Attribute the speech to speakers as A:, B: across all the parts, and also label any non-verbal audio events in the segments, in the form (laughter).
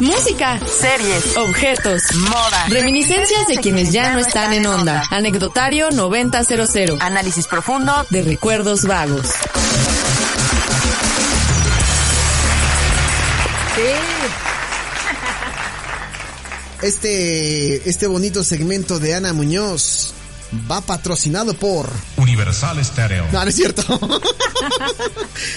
A: Música,
B: series,
A: objetos,
B: moda,
A: reminiscencias de quienes ya no están en onda. Anecdotario 9000.
B: Análisis profundo
A: de recuerdos vagos.
C: Este, este bonito segmento de Ana Muñoz va patrocinado por
D: Universal Stereo.
C: No, no es cierto. (laughs)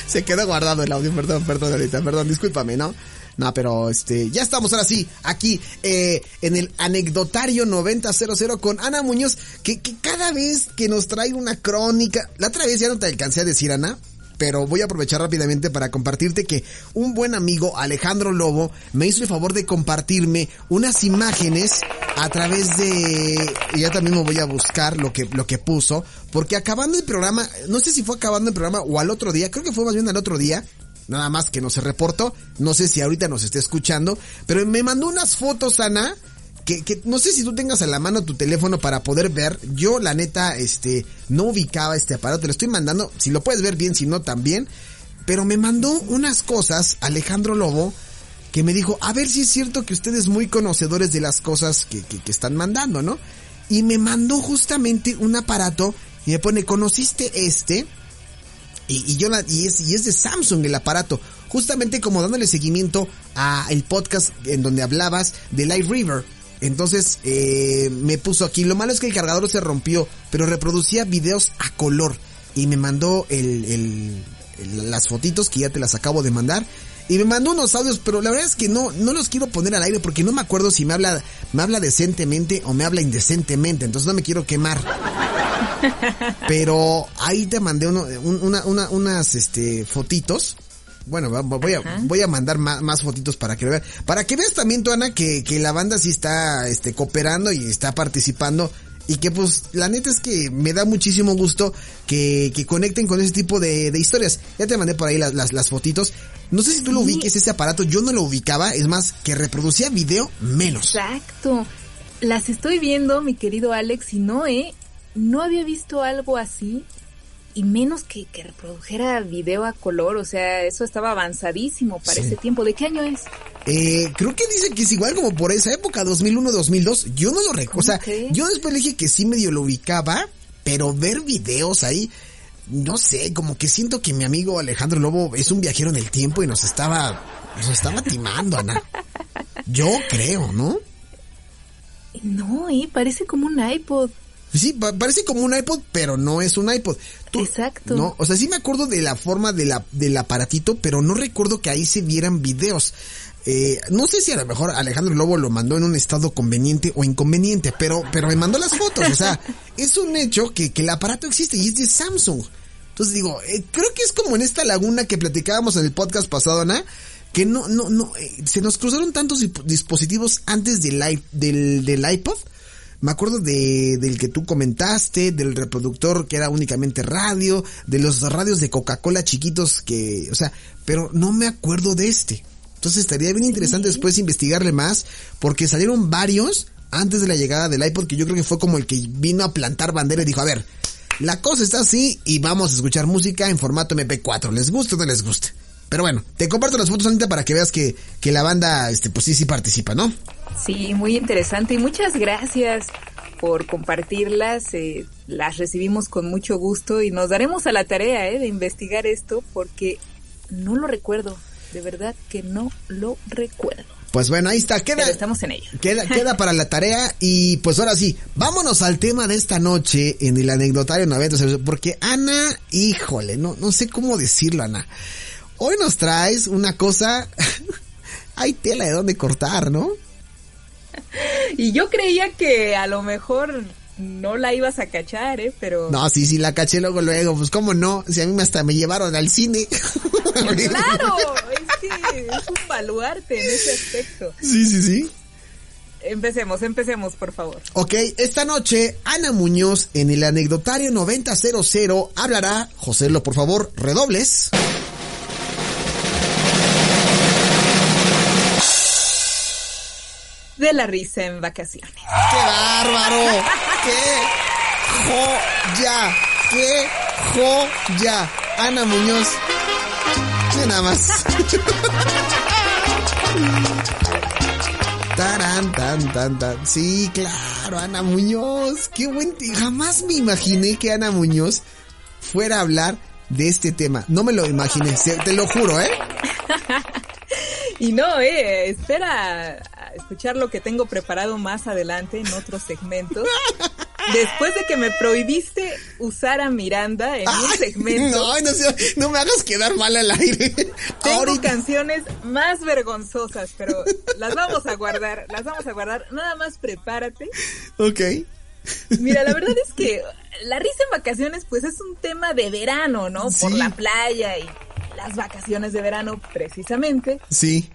C: Se quedó guardado el audio, perdón, perdón, ahorita, perdón, discúlpame, ¿no? No, pero este, ya estamos ahora sí, aquí, eh, en el anecdotario 9000 con Ana Muñoz, que, que cada vez que nos trae una crónica, la otra vez ya no te alcancé a decir, Ana, pero voy a aprovechar rápidamente para compartirte que un buen amigo, Alejandro Lobo, me hizo el favor de compartirme unas imágenes a través de, ya también me voy a buscar lo que, lo que puso, porque acabando el programa, no sé si fue acabando el programa o al otro día, creo que fue más bien al otro día, nada más que no se reportó, no sé si ahorita nos esté escuchando, pero me mandó unas fotos, Ana, que, que, no sé si tú tengas a la mano tu teléfono para poder ver. Yo, la neta, este, no ubicaba este aparato. Te lo estoy mandando. Si lo puedes ver bien, si no, también. Pero me mandó unas cosas, Alejandro Lobo, que me dijo, a ver si es cierto que ustedes muy conocedores de las cosas que, que, que están mandando, ¿no? Y me mandó justamente un aparato y me pone, ¿conociste este? Y, y yo la, y es, y es de Samsung el aparato. Justamente como dándole seguimiento a el podcast en donde hablabas de Live River entonces eh, me puso aquí. Lo malo es que el cargador se rompió, pero reproducía videos a color. Y me mandó el, el, el, las fotitos que ya te las acabo de mandar. Y me mandó unos audios, pero la verdad es que no, no los quiero poner al aire porque no me acuerdo si me habla, me habla decentemente o me habla indecentemente. Entonces no me quiero quemar. Pero ahí te mandé uno, una, una, unas este, fotitos bueno, voy a, voy a mandar más, más, fotitos para que veas. Para que veas también, tú, Ana, que, que la banda sí está este, cooperando y está participando. Y que pues la neta es que me da muchísimo gusto que, que conecten con ese tipo de, de, historias. Ya te mandé por ahí las, las, las fotitos. No sé si tú lo ubiques, ese aparato, yo no lo ubicaba, es más, que reproducía video menos.
E: Exacto. Las estoy viendo, mi querido Alex, y no, ¿eh? No había visto algo así y menos que, que, reprodujera video a color, o sea, eso estaba avanzadísimo para sí. ese tiempo. ¿De qué año es?
C: Eh, creo que dice que es igual como por esa época, 2001-2002. Yo no lo recuerdo, o sea, yo después le dije que sí medio lo ubicaba, pero ver videos ahí, no sé, como que siento que mi amigo Alejandro Lobo es un viajero en el tiempo y nos estaba, nos estaba timando, Ana. Yo creo, ¿no?
E: No, eh, parece como un iPod.
C: Sí, parece como un iPod, pero no es un iPod.
E: Tú, Exacto.
C: No, o sea, sí me acuerdo de la forma de la, del aparatito, pero no recuerdo que ahí se vieran videos. Eh, no sé si a lo mejor Alejandro Lobo lo mandó en un estado conveniente o inconveniente, pero, pero me mandó las fotos. O sea, (laughs) es un hecho que, que el aparato existe y es de Samsung. Entonces digo, eh, creo que es como en esta laguna que platicábamos en el podcast pasado, Ana, que no, no, no, eh, se nos cruzaron tantos dispositivos antes del, del, del iPod me acuerdo de, del que tú comentaste, del reproductor que era únicamente radio, de los radios de Coca-Cola chiquitos que, o sea, pero no me acuerdo de este. Entonces estaría bien interesante después investigarle más, porque salieron varios antes de la llegada del iPod, que yo creo que fue como el que vino a plantar bandera y dijo, a ver, la cosa está así y vamos a escuchar música en formato MP4, ¿les gusta o no les gusta? Pero bueno, te comparto las fotos, Anita, para que veas que, que la banda, este, pues sí, sí participa, ¿no?
E: Sí, muy interesante y muchas gracias por compartirlas. Eh, las recibimos con mucho gusto y nos daremos a la tarea eh, de investigar esto porque no lo recuerdo. De verdad que no lo recuerdo.
C: Pues bueno, ahí está, queda.
E: Pero estamos en ello.
C: Queda, queda para la tarea y pues ahora sí, vámonos al tema de esta noche en el anecdotario 90, porque Ana, híjole, no, no sé cómo decirlo, Ana. Hoy nos traes una cosa, (laughs) hay tela de dónde cortar, ¿no?
E: Y yo creía que a lo mejor no la ibas a cachar, ¿eh? Pero...
C: No, sí, sí, la caché luego, luego. Pues, ¿cómo no? Si a mí hasta me llevaron al cine. (laughs)
E: claro, es que es un baluarte en ese aspecto.
C: Sí, sí, sí.
E: Empecemos, empecemos, por favor.
C: Ok, esta noche, Ana Muñoz en el anecdotario 9000 hablará, José, lo por favor, redobles.
E: De la risa en vacaciones.
C: ¡Qué bárbaro! ¡Qué joya! ¡Qué joya! Ana Muñoz. ¿Qué nada más? (laughs) Tan, tan, tan. Sí, claro, Ana Muñoz. Qué buen. Jamás me imaginé que Ana Muñoz fuera a hablar de este tema. No me lo imaginé, te lo juro, ¿eh? (laughs)
E: y no, eh, espera escuchar lo que tengo preparado más adelante en otros segmentos. Después de que me prohibiste usar a Miranda en un segmento.
C: No, no, no, me hagas quedar mal al aire.
E: Tengo canciones más vergonzosas, pero las vamos a guardar, las vamos a guardar. Nada más prepárate.
C: Ok.
E: Mira, la verdad es que la risa en vacaciones pues es un tema de verano, ¿no? Por la playa y las vacaciones de verano precisamente.
C: Sí.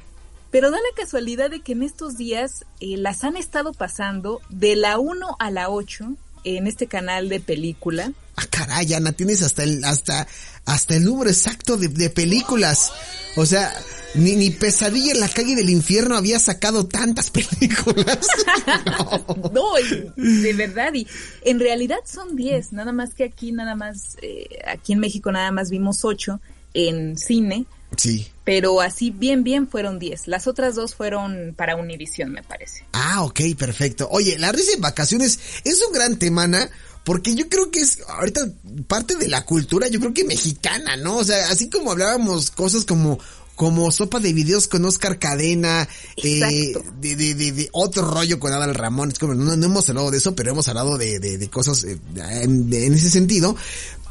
E: Pero da la casualidad de que en estos días eh, las han estado pasando de la 1 a la 8 en este canal de película.
C: Ah, caray, Ana, tienes hasta el, hasta, hasta el número exacto de, de películas. O sea, ni, ni Pesadilla en la calle del infierno había sacado tantas (laughs) películas. (laughs)
E: no. de verdad. Y en realidad son 10, nada más que aquí, nada más, eh, aquí en México nada más vimos 8 en cine.
C: Sí.
E: Pero así bien, bien fueron 10. Las otras dos fueron para Univision, me parece.
C: Ah, ok, perfecto. Oye, la risa en vacaciones es un gran tema, Ana, porque yo creo que es ahorita parte de la cultura, yo creo que mexicana, ¿no? O sea, así como hablábamos cosas como como sopa de videos con Oscar Cadena, eh, de, de, de, otro rollo con Adal Ramón. Es como, no, hemos hablado de eso, pero hemos hablado de, de, cosas eh, en, en, ese sentido.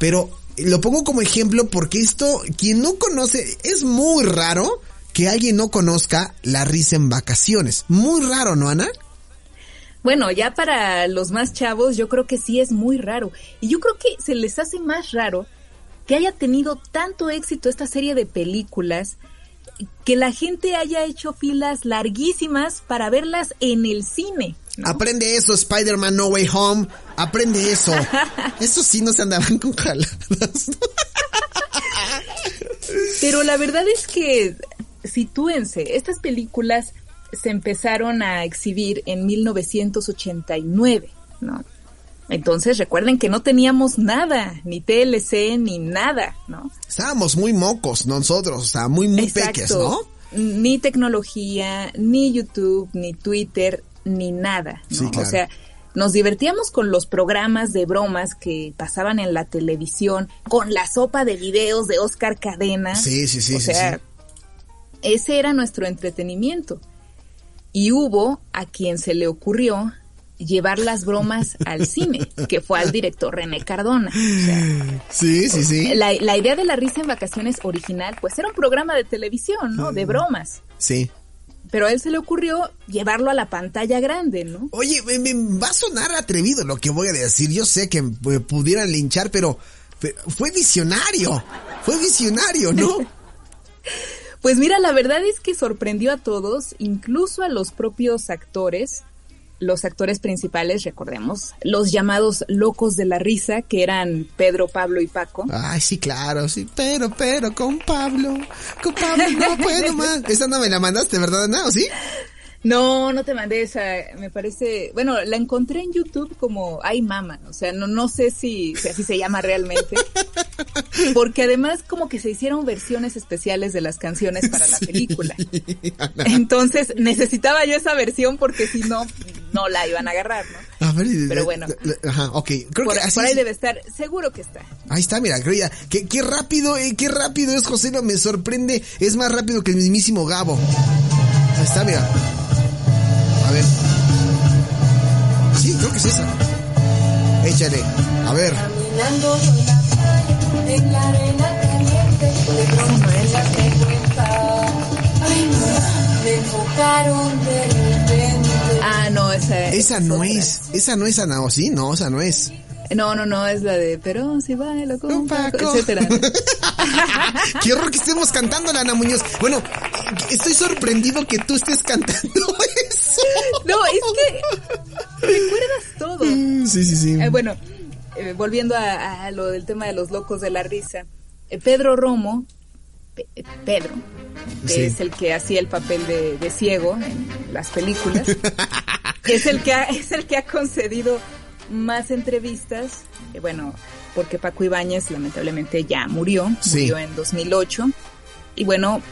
C: Pero lo pongo como ejemplo porque esto, quien no conoce, es muy raro que alguien no conozca la risa en vacaciones. Muy raro, ¿no, Ana?
E: Bueno, ya para los más chavos yo creo que sí es muy raro. Y yo creo que se les hace más raro que haya tenido tanto éxito esta serie de películas que la gente haya hecho filas larguísimas para verlas en el cine.
C: Aprende eso, Spider-Man No Way Home. Aprende eso. (laughs) eso sí no se andaban con jaladas. (laughs)
E: Pero la verdad es que, sitúense, estas películas se empezaron a exhibir en 1989, ¿no? Entonces recuerden que no teníamos nada, ni TLC, ni nada, ¿no?
C: Estábamos muy mocos nosotros, o sea, muy, muy peques, ¿no?
E: Ni tecnología, ni YouTube, ni Twitter, ni nada, ¿no? O sea, nos divertíamos con los programas de bromas que pasaban en la televisión, con la sopa de videos de Oscar Cadena.
C: Sí, sí, sí.
E: O sea, ese era nuestro entretenimiento. Y hubo a quien se le ocurrió llevar las bromas al cine, que fue al director René Cardona.
C: sí, sí, sí.
E: La, la, idea de la risa en vacaciones original, pues era un programa de televisión, ¿no? De mm. bromas.
C: Sí.
E: Pero a él se le ocurrió llevarlo a la pantalla grande, ¿no?
C: Oye, me, va a sonar atrevido lo que voy a decir. Yo sé que me pudieran linchar, pero, pero fue visionario. Fue visionario, ¿no? (laughs)
E: pues mira, la verdad es que sorprendió a todos, incluso a los propios actores los actores principales, recordemos, los llamados locos de la risa, que eran Pedro, Pablo y Paco.
C: Ay, sí, claro, sí, pero, pero, con Pablo, con Pablo no puedo más. Esa no me la mandaste, ¿verdad, Ana? sí?
E: No, no te mandé esa, me parece, bueno, la encontré en YouTube como Ay Mama, o sea, no, no sé si, si así se llama realmente, (laughs) (laughs) porque además como que se hicieron versiones especiales de las canciones para la (laughs) película. Entonces necesitaba yo esa versión porque si no, no la iban a agarrar, ¿no? Pero bueno.
C: Ajá, ok.
E: Creo por, que así ahí debe estar, seguro que está.
C: Ahí está, mira, qué, qué rápido, eh, qué rápido es José, me sorprende, es más rápido que el mismísimo Gabo. Ahí está, mira. A ver. Sí, creo que es esa. Échale. A ver. Caminando en la arena caliente, de pronto ella se cuenta. Ay, no, me enfocaron de repente.
E: Ah, no, esa,
C: esa no es. Esa no es Ana, ¿o sí? No, esa no es.
E: No, no, no, es la de Pero si bailo con un Paco, etcétera. (laughs)
C: Qué horror que estemos cantando, Ana Muñoz. Bueno, estoy sorprendido que tú estés cantando (laughs) eso.
E: No, es que recuerdas todo.
C: Mm, sí, sí, sí.
E: Eh, bueno, eh, volviendo a, lo del tema de los locos de la risa. Eh, Pedro Romo, Pedro, que es el que hacía el papel de, de ciego en las películas, (laughs) es el que ha, es el que ha concedido más entrevistas, eh, bueno, porque Paco Ibáñez lamentablemente ya murió, murió en 2008. Y bueno,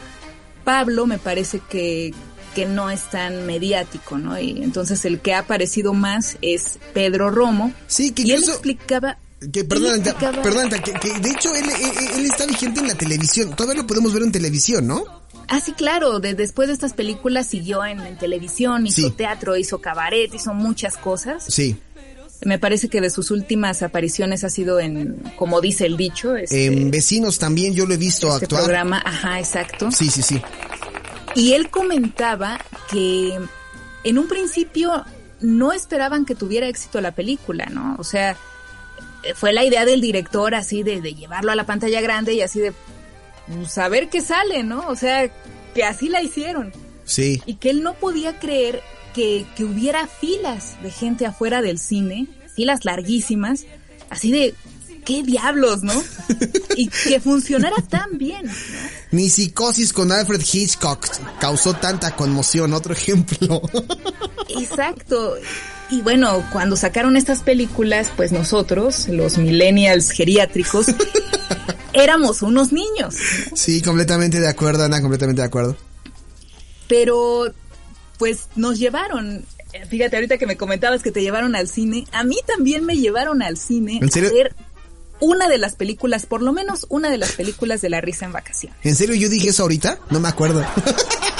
E: Pablo me parece que que no es tan mediático, ¿no? Y entonces el que ha aparecido más es Pedro Romo.
C: Sí, que
E: y él explicaba...
C: Que, perdón, perdón, que, que de hecho él, él- él está vigente en la televisión. Todavía lo podemos ver en televisión, ¿no?
E: Ah, sí, claro, de- después de estas películas siguió en, en televisión, hizo
C: Sí.
E: teatro, hizo cabaret, hizo muchas cosas.
C: Sí.
E: Me parece que de sus últimas apariciones ha sido en, como dice el dicho, este,
C: En Vecinos también yo lo he visto
E: este
C: actuar.
E: programa, ajá, exacto.
C: Sí, sí, sí.
E: Y él comentaba que en un principio no esperaban que tuviera éxito la película, ¿no? O sea, eh, fue la idea del director así de, de llevarlo a la pantalla grande y así de pues, saber qué sale, ¿no? O sea, que así la hicieron.
C: Sí.
E: Y que él no podía creer que, que hubiera filas de gente afuera del cine, filas larguísimas, así de, ¿qué diablos, no? Y que funcionara (laughs) tan bien, ¿no?
C: Ni Psicosis con Alfred Hitchcock causó tanta conmoción. Otro ejemplo.
E: Exacto. Y bueno, cuando sacaron estas películas, pues nosotros, los millennials geriátricos, (laughs) éramos unos niños.
C: Sí, completamente de acuerdo, Ana, completamente de acuerdo.
E: Pero, pues nos llevaron. Fíjate, ahorita que me comentabas que te llevaron al cine, a mí también me llevaron al cine
C: ¿En serio?
E: a ver una de las películas, por lo menos una de las películas de la risa en vacaciones.
C: ¿En serio yo dije eso ahorita? No me acuerdo. (laughs)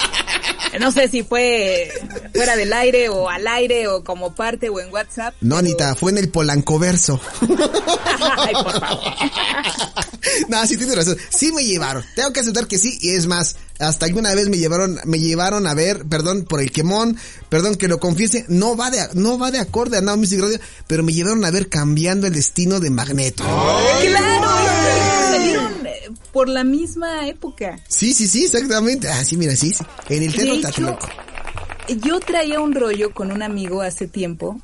C: (laughs)
E: No sé si fue fuera del aire o al aire o como parte o en WhatsApp.
C: No, Anita, fue en el Polancoverso. (laughs)
E: Ay, por favor. (laughs)
C: no, sí tienes razón. Sí me llevaron. Tengo que aceptar que sí. Y es más, hasta alguna vez me llevaron, me llevaron a ver, perdón por el quemón, perdón que lo confiese, no va de, no va de acorde a Now Music Radio, pero me llevaron a ver cambiando el destino de Magneto.
E: Claro, por la misma época.
C: Sí, sí, sí, exactamente. Ah, sí, mira, sí, sí. En el Teatro Tlatelolco.
E: yo traía un rollo con un amigo hace tiempo,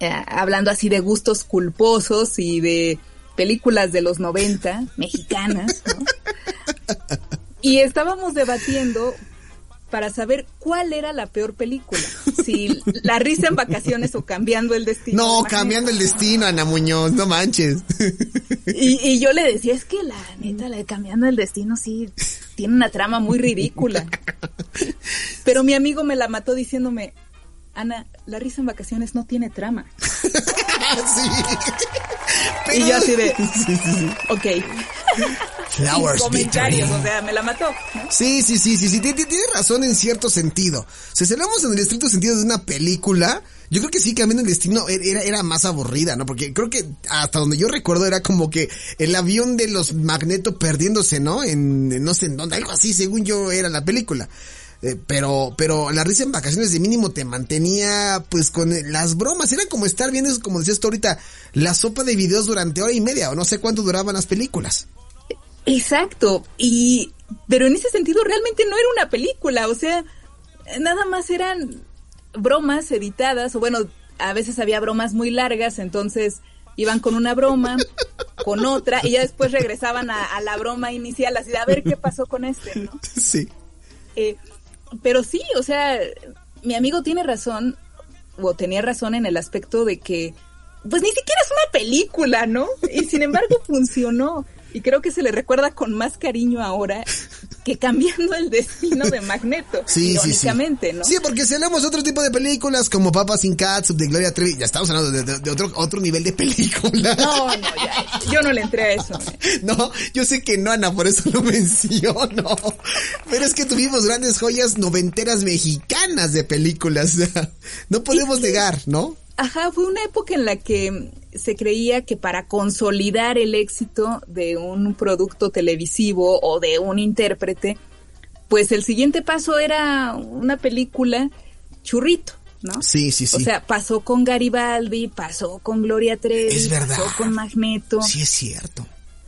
E: eh, hablando así de gustos culposos y de películas de los 90, mexicanas, ¿no? (laughs) Y estábamos debatiendo para saber cuál era la peor película, si La risa en vacaciones o Cambiando el destino.
C: No, cambiando el destino, Ana Muñoz, no manches.
E: Y, y yo le decía, es que la neta, la de Cambiando el Destino sí tiene una trama muy ridícula. Pero mi amigo me la mató diciéndome, Ana, la risa en vacaciones no tiene trama. (laughs)
C: sí.
E: Y yo así de,
C: Sí, sí, sí.
E: ok.
C: Flowers
E: comentarios, o sea, me la mató.
C: Sí, sí, sí, sí, sí, tiene, tiene razón en cierto sentido. Si hablamos en el estricto sentido de una película, yo creo que sí, Cambiando el Destino er- era, era más aburrida, ¿no? Porque creo que hasta donde yo recuerdo era como que el avión de los Magneto perdiéndose, ¿no? En, en no sé en dónde, algo así, según yo era la película. Eh, pero, pero la risa en vacaciones de mínimo te mantenía, pues, con las bromas. Era como estar viendo, como decías tú ahorita, la sopa de videos durante hora y media, o no sé cuánto duraban las películas.
E: Exacto. Y, pero en ese sentido realmente no era una película, o sea, nada más eran bromas editadas, o bueno, a veces había bromas muy largas, entonces iban con una broma, con otra, y ya después regresaban a, a la broma inicial, así de a ver qué pasó con este, ¿no? (laughs)
C: Sí.
E: Eh, pero sí, o sea, mi amigo tiene razón, o tenía razón en el aspecto de que, pues ni siquiera es una película, ¿no? Y sin embargo funcionó. Y creo que se le recuerda con más cariño ahora que cambiando el destino de Magneto.
C: Sí, sí, sí.
E: ¿no?
C: Sí, porque si hablamos de otro tipo de películas como Papas sin Cats de Gloria Trevi, ya estamos hablando de, de- de otro, otro nivel de película.
E: No, no, ya, yo no le entré a eso. ¿eh? (laughs)
C: No, yo sé que no, Ana, por eso lo (laughs) menciono. Pero es que tuvimos grandes joyas noventeras mexicanas de películas. (laughs) No podemos negar, ¿no?
E: Ajá, fue una época en la que se creía que para consolidar el éxito de un producto televisivo o de un intérprete, pues el siguiente paso era una película churrito, ¿no?
C: Sí, sí, sí.
E: O sea, pasó con Garibaldi, pasó con Gloria Trevi,
C: Es verdad.
E: pasó con Magneto.
C: Sí, es cierto.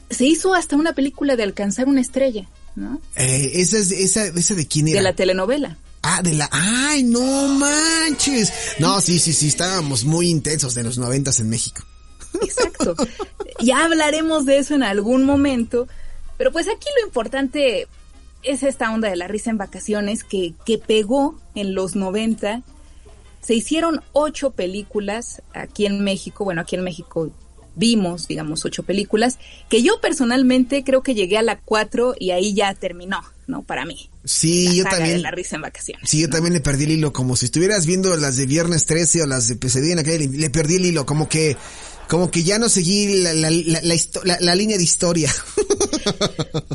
E: Se hizo hasta una película de alcanzar una estrella, ¿no?
C: Eh, esa, es- esa, esa de quién era.
E: De la telenovela.
C: Ah, de la... ¡Ay, no manches! No, sí, sí, sí, estábamos muy intensos de los noventas en México.
E: Exacto. ya hablaremos de eso en algún momento, pero pues aquí lo importante es esta onda de la risa en vacaciones que, que pegó en los 90. Se hicieron ocho películas aquí en México, bueno, aquí en México vimos, digamos, ocho películas, que yo personalmente creo que llegué a la cuatro y ahí ya terminó, ¿no? Para mí.
C: Sí, yo también.
E: la risa en vacaciones.
C: Sí, yo también le perdí el hilo, como si estuvieras viendo las de Viernes 13 o las de Pesadilla en la calle, le perdí el hilo, como que, como que ya no seguí la, la línea de historia. (laughs)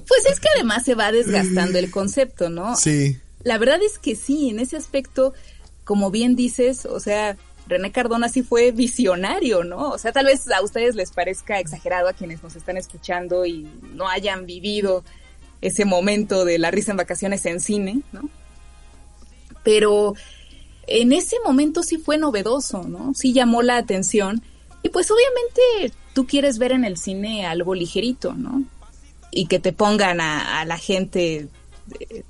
E: Pues es que además se va desgastando el concepto, ¿no?
C: Sí.
E: La verdad es que sí, en ese aspecto, como bien dices, o sea, René Cardona sí fue visionario, ¿no? O sea, tal vez a ustedes les parezca exagerado a quienes nos están escuchando y no hayan vivido ese momento de la risa en vacaciones en cine, ¿no? Pero en ese momento sí fue novedoso, ¿no? Sí llamó la atención. Y pues obviamente tú quieres ver en el cine algo ligerito, ¿no? Y que te pongan a, la gente, eh,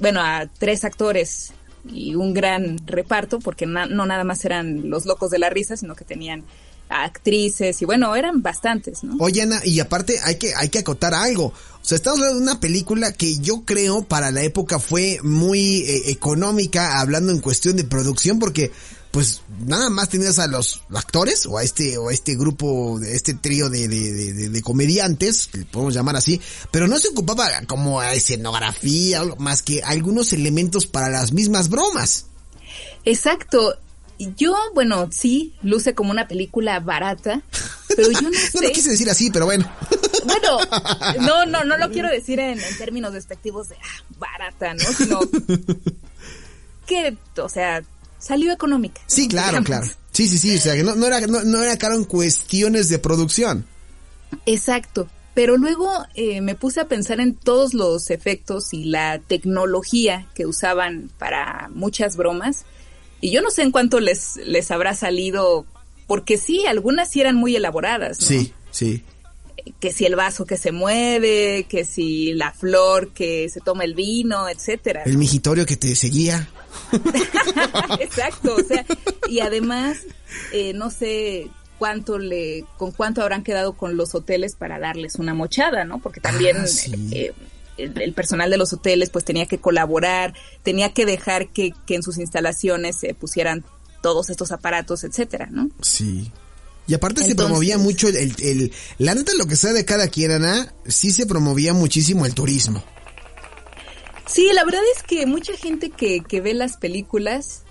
E: bueno, a tres actores y un gran reparto, porque no nada más eran los locos de la risa, sino que tenían actrices y bueno, eran bastantes, ¿no?
C: Oye, Ana, y aparte hay que, hay que acotar algo. O sea, estamos hablando de una película que yo creo para la época fue muy eh, económica, hablando en cuestión de producción, porque pues nada más tenías a los actores o a este o a este grupo, este trío de, de, de, comediantes, que podemos llamar así, pero no se ocupaba como escenografía, más que algunos elementos para las mismas bromas.
E: Exacto. Yo, bueno, sí, luce como una película barata, pero yo no sé. (laughs)
C: no lo quise decir así, pero bueno.
E: bueno, (laughs) no, no, no lo quiero decir en, términos despectivos de ah, barata, ¿no? Sino que, o sea, salió económica.
C: Sí, claro, claro. Sí, sí, sí, o sea, que no, era, no, era caro en cuestiones de producción.
E: Exacto. Pero luego eh, me puse a pensar en todos los efectos y la tecnología que usaban para muchas bromas. Y yo no sé en cuánto les, les habrá salido, porque sí, algunas sí eran muy elaboradas. ¿no?
C: Sí, sí.
E: Que si el vaso que se mueve, que si la flor que se toma el vino, etcétera.
C: El mijitorio que te seguía. (laughs)
E: Exacto, o sea, y además, eh, no sé cuánto le, con cuánto habrán quedado con los hoteles para darles una mochada, ¿no? Porque también ah, eh, el, personal de los hoteles pues tenía que colaborar, tenía que dejar que, en sus instalaciones se pusieran todos estos aparatos, etcétera, ¿no?
C: Sí. Y aparte se promovía mucho el, el, la neta lo que sea de cada quien, Ana, sí se promovía muchísimo el turismo.
E: Sí, la verdad es que mucha gente que, que ve las películas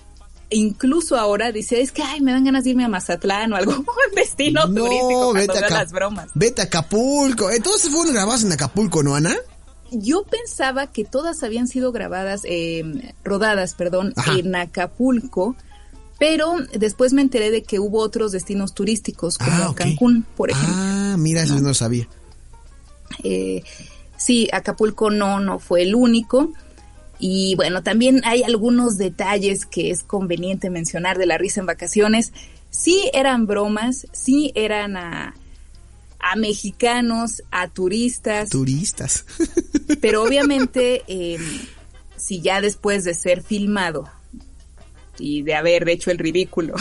E: incluso ahora dice, es que ay, me dan ganas de irme a Mazatlán o algo, (laughs) destino turístico vete a las bromas.
C: Vete a Acapulco. Entonces eh, fueron grabadas en Acapulco, ¿no, Ana?
E: Yo pensaba que todas habían sido grabadas, eh, rodadas, perdón, en Acapulco, pero después me enteré de que hubo otros destinos turísticos, como ah, Cancún, por ejemplo.
C: Ah, mira, eso no, sabía.
E: Eh, sí, Acapulco no, no fue el único. Y bueno, también hay algunos detalles que es conveniente mencionar de la risa en vacaciones. Sí eran bromas, sí eran a, a mexicanos, a turistas.
C: Turistas. (laughs)
E: pero obviamente, em, si ya después de ser filmado y de haber hecho el ridículo,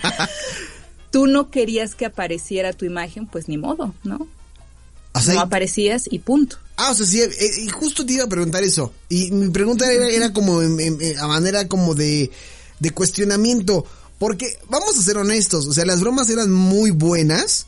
E: (laughs) tú no querías que apareciera tu imagen, pues ni modo, ¿no? no aparecías y punto.
C: Ah, o sea, sí, eh, y justo te iba a preguntar eso. Y mi pregunta era, como a manera como de, de cuestionamiento. Porque, vamos a ser honestos, o sea, las bromas eran muy buenas,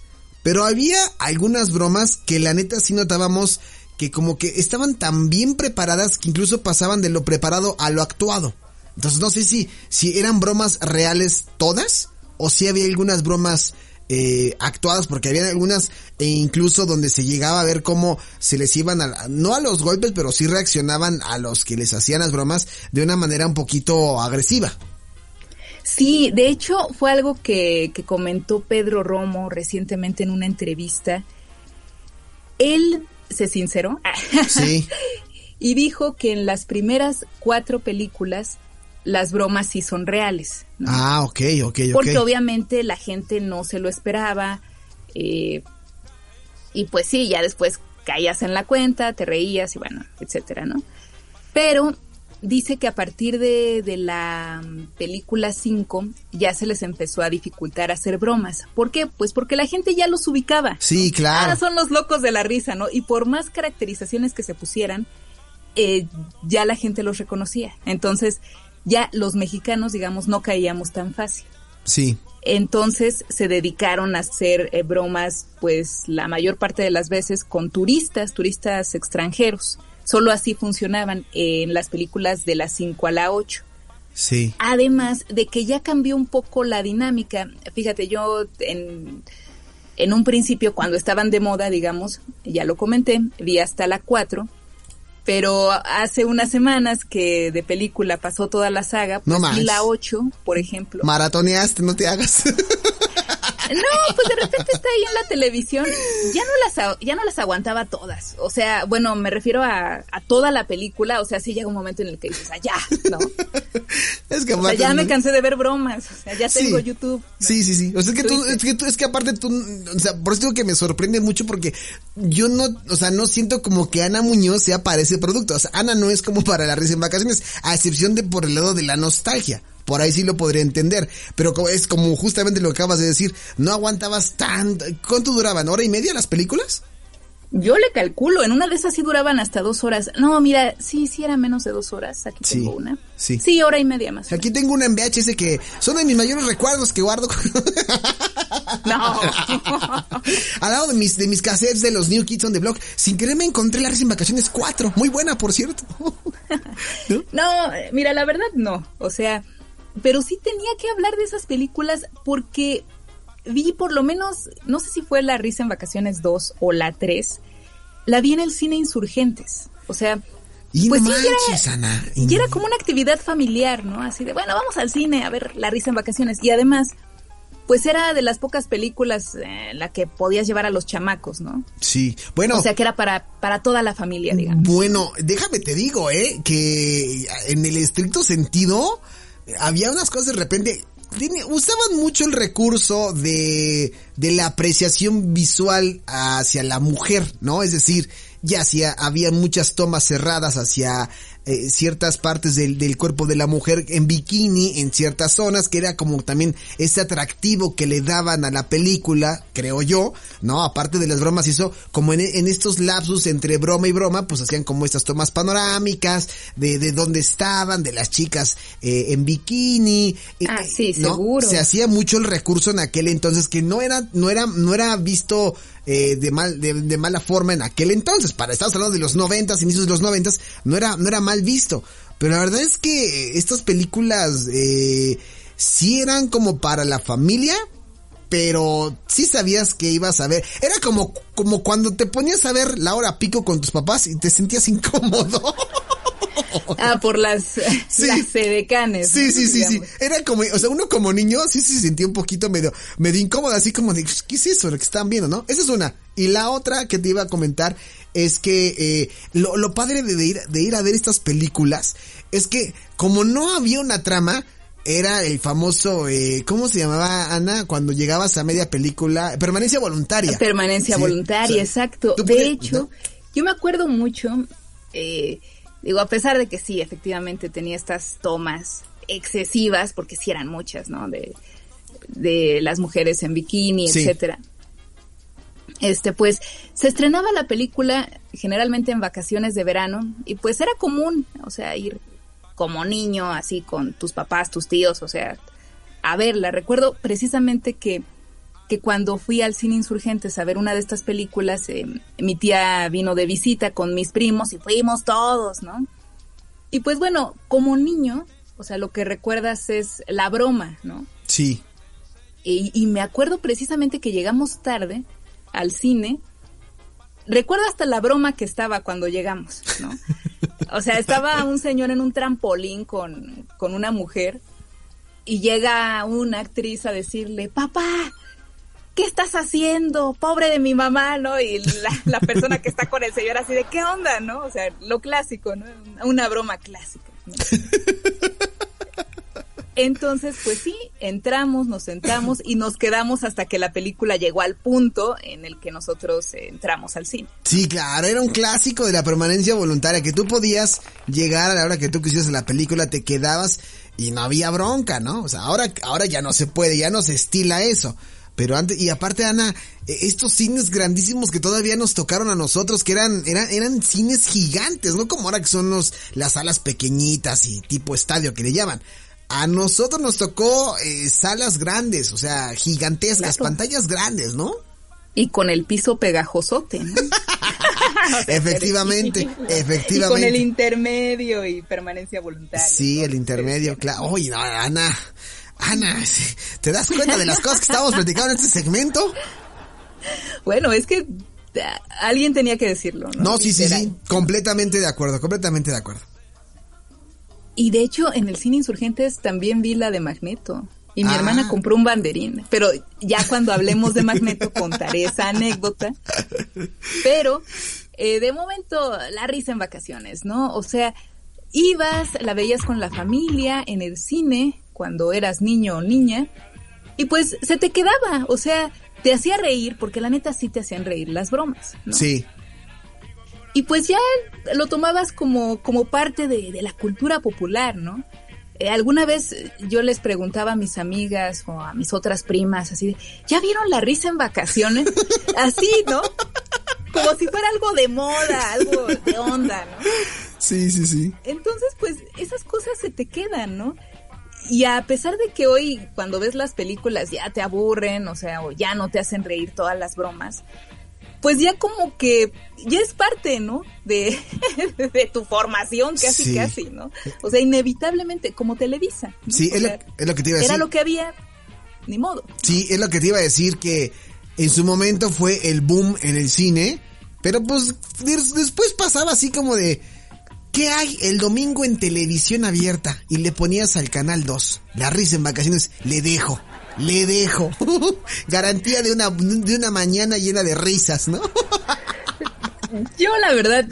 C: pero había algunas bromas que la neta sí notábamos que como que estaban tan bien preparadas que incluso pasaban de lo preparado a lo actuado. Entonces no sé si, si eran bromas reales todas o si había algunas bromas eh, actuadas porque había algunas e incluso donde se llegaba a ver cómo se les iban a, no a los golpes pero sí reaccionaban a los que les hacían las bromas de una manera un poquito agresiva.
E: Sí, de hecho fue algo que, que comentó Pedro Romo recientemente en una entrevista. Él se sinceró
C: sí. (laughs)
E: y dijo que en las primeras cuatro películas las bromas sí son reales.
C: Ah, ok, ok, ok.
E: Porque obviamente la gente no se lo esperaba. Eh, y pues sí, ya después caías en la cuenta, te reías y bueno, etcétera, ¿no? Pero dice que a partir de, de la película 5 ya se les empezó a dificultar hacer bromas. ¿Por qué? Pues porque la gente ya los ubicaba.
C: Sí, claro.
E: Ah, son los locos de la risa, ¿no? Y por más caracterizaciones que se pusieran, eh, ya la gente los reconocía. Entonces, ya los mexicanos, digamos, no caíamos tan fácil.
C: Sí.
E: Entonces se dedicaron a hacer eh, bromas, pues la mayor parte de las veces con turistas, turistas extranjeros Solo así funcionaban en las películas de las 5 a la 8.
C: Sí.
E: Además de que ya cambió un poco la dinámica. Fíjate, yo en, en un principio, cuando estaban de moda, digamos, ya lo comenté, vi hasta la 4 pero hace unas semanas que de película pasó toda la saga, pues
C: No
E: vi la 8, por ejemplo.
C: Maratoneaste, no te hagas. (laughs)
E: No, pues de repente está ahí en la televisión. Ya no las, ya no las aguantaba todas. O sea, bueno, me refiero a, a toda la película. O sea, sí llega un momento en el que dices, ah, ya, ¿no? (laughs)
C: es que
E: O sea, ya me cansé de ver bromas. O sea, ya
C: Sí.
E: tengo YouTube.
C: Sí, sí, sí. O sea, es que tú, es que tú, es que aparte tú, o sea, por eso digo que me sorprende mucho porque yo no, o sea, no siento como que Ana Muñoz sea para ese producto. O sea, Ana no es como para la risa en vacaciones, a excepción de por el lado de la nostalgia. Por ahí sí lo podría entender. Pero es como justamente lo que acabas de decir, no aguantabas tanto. ¿Cuánto duraban? ¿Hora y media las películas?
E: Yo le calculo, en una de esas sí duraban hasta dos horas. No, mira, sí, sí era menos de dos horas. Aquí
C: Sí,
E: tengo una.
C: sí.
E: Sí, hora y media más.
C: Aquí tengo una en VHS que son de mis mayores recuerdos que guardo.
E: No. (laughs)
C: Al lado de mis, de mis cassettes de los New Kids on the Block, sin querer me encontré la en Vacaciones 4. Muy buena, por cierto. (laughs) ¿No? (laughs)
E: No, mira, la verdad no. O sea, pero sí tenía que hablar de esas películas porque vi por lo menos, no sé si fue La Risa en Vacaciones 2 o la 3, la vi en el cine Insurgentes. O sea,
C: Y
E: pues
C: no
E: sí, ya
C: manches,
E: era,
C: Ana.
E: ya era como una actividad familiar, ¿no? Así de, bueno, vamos al cine a ver La Risa en Vacaciones. Y además, pues era de las pocas películas eh, en la que podías llevar a los chamacos, ¿no?
C: Sí, bueno.
E: O sea, que era para, para toda la familia, digamos.
C: Bueno, déjame te digo, eh, que en el estricto sentido, había unas cosas de repente, usaban mucho el recurso de, de la apreciación visual hacia la mujer, ¿no? Es decir, ya hacía, había muchas tomas cerradas hacia eh, ciertas partes del, del cuerpo de la mujer en bikini en ciertas zonas, que era como también ese atractivo que le daban a la película, creo yo, ¿no? Aparte de las bromas y eso, como en, en estos lapsus entre broma y broma, pues hacían como estas tomas panorámicas de, de dónde estaban, de las chicas eh, en bikini.
E: Ah, sí,
C: ¿no?
E: seguro.
C: Se hacía mucho el recurso en aquel entonces que no era, no era, no era visto eh, de mal, de, de mala forma en aquel entonces. Para estamos hablando de los noventas, inicios de los noventas, no era, no era mal visto. Pero la verdad es que estas películas eh, sí eran como para la familia, pero sí sabías que ibas a ver. Era como, como cuando te ponías a ver la hora pico con tus papás y te sentías (laughs) incómodo. (laughs)
E: Ah, por las,
C: Sí.
E: las sedecanes.
C: Sí, sí, sí, sí. Era como, o sea, uno como niño sí se sentía un poquito medio, medio incómodo, así como de, ¿qué es eso? Lo que están viendo, ¿no? Esa es una. Y la otra que te iba a comentar es que eh, lo, lo padre de, de ir, de ir a ver estas películas es que como no había una trama, era el famoso, eh, ¿cómo se llamaba, Ana? Cuando llegabas a media película, permanencia voluntaria.
E: Permanencia
C: Sí,
E: voluntaria, exacto. De hecho,
C: ¿no?
E: yo me acuerdo mucho, eh, digo, a pesar de que sí, efectivamente tenía estas tomas excesivas, porque sí eran muchas, ¿no? De, de las mujeres en bikini,
C: Sí.
E: etcétera. Este, pues, se estrenaba la película generalmente en vacaciones de verano y pues era común, o sea, ir como niño, así con tus papás, tus tíos, o sea, a verla. Recuerdo precisamente que, que cuando fui al cine Insurgentes a ver una de estas películas, eh, mi tía vino de visita con mis primos y fuimos todos, ¿no? Y pues bueno, como niño, o sea, lo que recuerdas es la broma, ¿no?
C: Sí.
E: Y, y me acuerdo precisamente que llegamos tarde al cine. Recuerdo hasta la broma que estaba cuando llegamos, ¿no? (laughs) O sea, estaba un señor en un trampolín con, con una mujer y llega una actriz a decirle, papá, ¿qué estás haciendo? Pobre de mi mamá, ¿no? Y la, persona que está con el señor así de, ¿qué onda, no? O sea, lo clásico, ¿no? Una broma clásica. ¿no? Entonces, pues sí, entramos, nos sentamos y nos quedamos hasta que la película llegó al punto en el que nosotros entramos al cine.
C: Sí, claro, era un clásico de la permanencia voluntaria, que tú podías llegar a la hora que tú quisieras la película, te quedabas y no había bronca, ¿no? O sea, ahora, ahora ya no se puede, ya no se estila eso. Pero antes, y aparte, Ana, eh, estos cines grandísimos que todavía nos tocaron a nosotros, que eran, eran, eran cines gigantes, no como ahora que son los, las salas pequeñitas y tipo estadio que le llaman. A nosotros nos tocó eh, salas grandes, o sea, gigantescas,
E: Claro.
C: pantallas grandes, ¿no?
E: Y con el piso pegajosote, ¿no? (laughs)
C: efectivamente, efectivamente. (laughs) Y
E: con el intermedio y permanencia voluntaria.
C: Sí, el intermedio, claro. Oye, Ana, Ana, (laughs) ¿te das cuenta de las cosas que estábamos platicando en este segmento?
E: Bueno, es que alguien tenía que decirlo, ¿no?
C: No, sí, sí, sí, completamente de acuerdo, completamente de acuerdo.
E: Y de hecho, en el cine Insurgentes también vi la de Magneto. Y mi hermana ah. compró un banderín. Pero ya cuando hablemos de Magneto (laughs) contaré esa anécdota. Pero eh, de momento, la risa en vacaciones, ¿no? O sea, ibas, la veías con la familia en el cine cuando eras niño o niña. Y pues se te quedaba. O sea, te hacía reír, porque la neta sí te hacían reír las bromas. ¿no?
C: Sí.
E: Y pues ya lo tomabas como, como parte de, de la cultura popular, ¿no? Eh, alguna vez yo les preguntaba a mis amigas o a mis otras primas, así de, ¿ya vieron la risa en vacaciones? (laughs) así, ¿no? Como si fuera algo de moda, algo de onda, ¿no?
C: Sí, sí, sí.
E: Entonces, pues esas cosas se te quedan, ¿no? Y a pesar de que hoy cuando ves las películas ya te aburren, o sea, o ya no te hacen reír todas las bromas, pues ya como que ya es parte, ¿no? De, (laughs) de tu formación, casi, casi, ¿no? O sea, inevitablemente, como Televisa.
C: Sí, es, lo, que te iba a decir.
E: Era lo que había, ni modo.
C: Sí, es lo que te iba a decir que en su momento fue el boom en el cine, pero pues después pasaba así como de ¿Qué hay el domingo en televisión abierta? Y le ponías al canal 2. La risa en vacaciones, le dejo. Le dejo. (laughs) Garantía de una, de una mañana llena de risas, ¿no? (laughs)
E: Yo la verdad,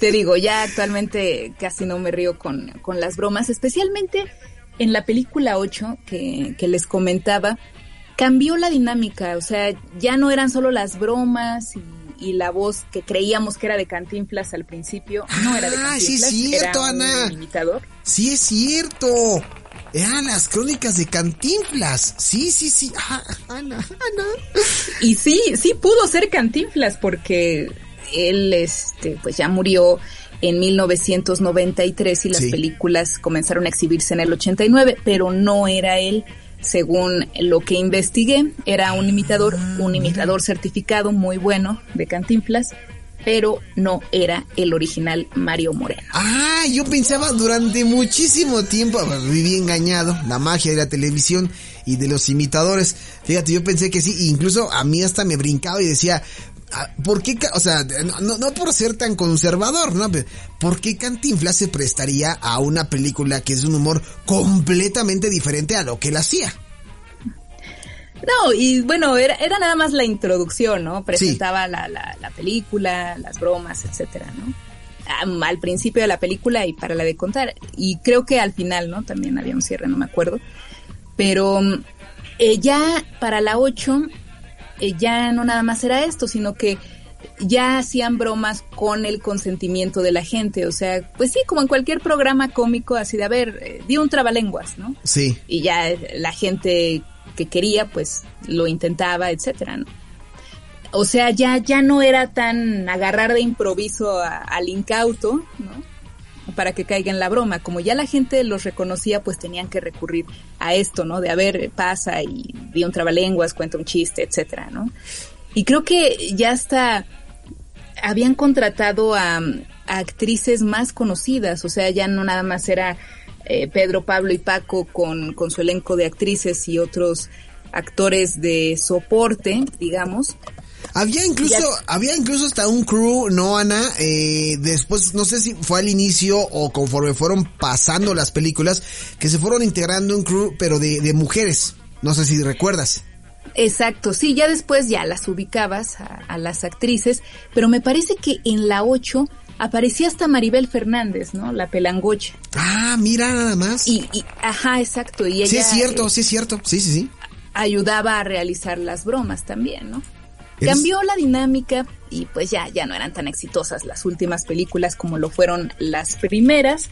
E: te digo, ya actualmente casi no me río con, con las bromas, especialmente en la película 8 que, que les comentaba, cambió la dinámica, o sea, ya no eran solo las bromas y y la voz que creíamos que era de Cantinflas al principio no era de Cantinflas. Ah, sí es cierto, Ana. imitador.
C: Sí es cierto. Eran las crónicas de Cantinflas. Sí, sí, sí. Ah, Ana, Ana.
E: Y sí, sí pudo ser Cantinflas porque él, este, pues ya murió en 1993 y las películas comenzaron a exhibirse en el 89, pero no era él según lo que investigué, era un imitador, un imitador certificado muy bueno de Cantinflas, pero no era el original Mario Moreno.
C: Ah, yo pensaba durante muchísimo tiempo, viví engañado, la magia de la televisión y de los imitadores. Fíjate, yo pensé que sí, incluso a mí hasta me brincaba y decía, ¿por qué, o sea, no, no por ser tan conservador, ¿no? ¿Por qué Cantinflas se prestaría a una película que es un humor completamente diferente a lo que él hacía?
E: No, y bueno, era, era nada más la introducción, ¿no? Presentaba la, la, la, película, las bromas, etcétera, ¿no? al principio de la película y para la de contar. Y creo que al final, ¿no? También había un cierre, no me acuerdo. Pero eh, ya para la 8, eh, ya no nada más era esto, sino que ya hacían bromas con el consentimiento de la gente, o sea, pues sí, como en cualquier programa cómico, así de, a ver, eh, di un trabalenguas, ¿no?
C: Sí.
E: Y ya la gente que quería, pues lo intentaba, etcétera, ¿no? O sea, ya, ya no era tan agarrar de improviso al incauto, ¿no? Para que caiga en la broma. Como ya la gente los reconocía, pues tenían que recurrir a esto, ¿no? De a ver, pasa y di un trabalenguas, cuenta un chiste, etcétera, ¿no? Y creo que ya hasta habían contratado a, a actrices más conocidas, o sea, ya no nada más era eh, Pedro, Pablo y Paco con, con su elenco de actrices y otros actores de soporte, digamos.
C: Había incluso, había incluso hasta un crew, ¿no, Ana? Eh, después, no sé si fue al inicio o conforme fueron pasando las películas, que se fueron integrando un crew, pero de, de mujeres. No sé si recuerdas.
E: Exacto, sí, ya después ya las ubicabas a, a las actrices, pero me parece que en la 8 aparecía hasta Maribel Fernández, ¿no? La pelangocha.
C: Ah, mira nada más.
E: Y, ajá, exacto. Y ella,
C: sí, es cierto, sí, es cierto. Sí, sí, sí.
E: Ayudaba a realizar las bromas también, ¿no? Cambió la dinámica y pues ya, ya no eran tan exitosas las últimas películas como lo fueron las primeras.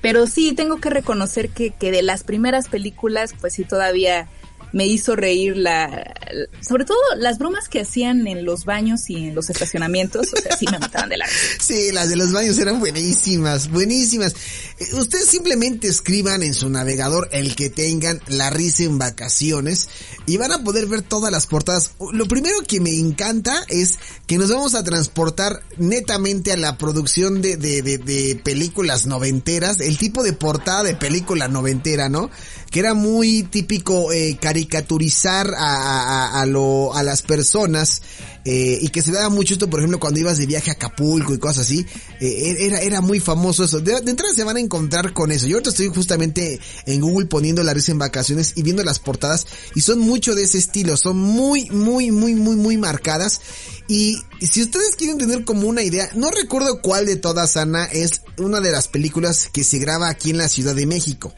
E: Pero sí, tengo que reconocer que, que de las primeras películas, pues sí, todavía me hizo reír la, sobre todo las bromas que hacían en los baños y en los estacionamientos, o sea, sí me mataban de la (laughs)
C: Sí, las de los baños eran buenísimas, buenísimas. Eh, ustedes simplemente escriban en su navegador el que tengan la risa en vacaciones y van a poder ver todas las portadas. Lo primero que me encanta es que nos vamos a transportar netamente a la producción de, de, de, de películas noventeras, el tipo de portada de película noventera, ¿no? Que era muy típico eh, caricaturizar a, a, a, lo, a las personas eh, y que se daba mucho esto, por ejemplo, cuando ibas de viaje a Acapulco y cosas así, eh, era, era muy famoso eso. De, de, entrada se van a encontrar con eso. Yo ahorita estoy justamente en Google poniendo la risa en vacaciones y viendo las portadas y son mucho de ese estilo, son muy, muy, muy, muy, muy marcadas. Y si ustedes quieren tener como una idea, no recuerdo cuál de todas, Ana, es una de las películas que se graba aquí en la Ciudad de México.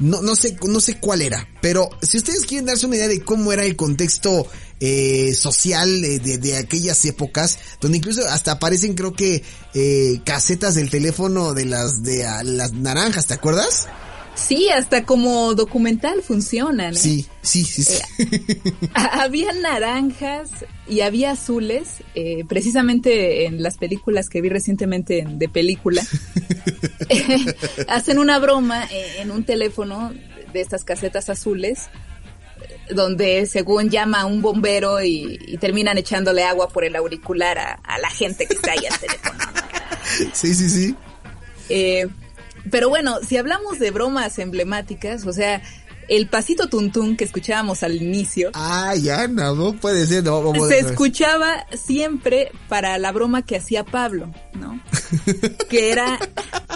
C: No, no sé, no sé cuál era, pero si ustedes quieren darse una idea de cómo era el contexto eh, social de, de, aquellas épocas, donde incluso hasta aparecen creo que eh, casetas del teléfono de las de las naranjas, ¿te acuerdas?
E: Sí, hasta como documental funcionan. ¿eh?
C: Sí, sí, sí. sí.
E: Eh, había naranjas y había azules, eh, precisamente en las películas que vi recientemente en, de película. (laughs) (laughs) hacen una broma en un teléfono de estas casetas azules donde según llama a un bombero y, y, terminan echándole agua por el auricular a, a la gente que está ahí al teléfono.
C: Sí, sí, sí.
E: Eh, pero bueno, si hablamos de bromas emblemáticas, o sea, el pasito tuntún que escuchábamos al inicio.
C: Ah, ya, no, no puede ser, no.
E: se escuchaba siempre para la broma que hacía Pablo, ¿no? (laughs) que era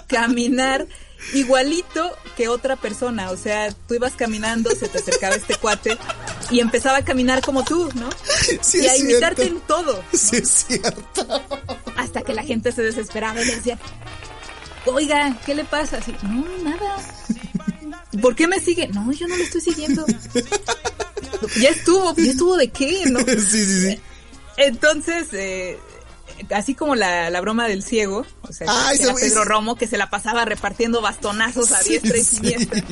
E: caminar igualito que otra persona, o sea, tú ibas caminando, se te acercaba este cuate y empezaba a caminar como tú, ¿no?
C: Sí
E: y a imitarte en todo.
C: Sí, es cierto.
E: Hasta que la gente se desesperaba y le decía, oiga, ¿qué le pasa? Así, no, nada. ¿Por qué me sigue? No, yo no lo estoy siguiendo. Ya estuvo, ya estuvo de qué, ¿no? (laughs)
C: Sí, sí, sí.
E: Entonces, eh, así como la, la, broma del ciego, o sea,
C: ah,
E: era Pedro Romo que se la pasaba repartiendo bastonazos a diestra sí, y siniestra.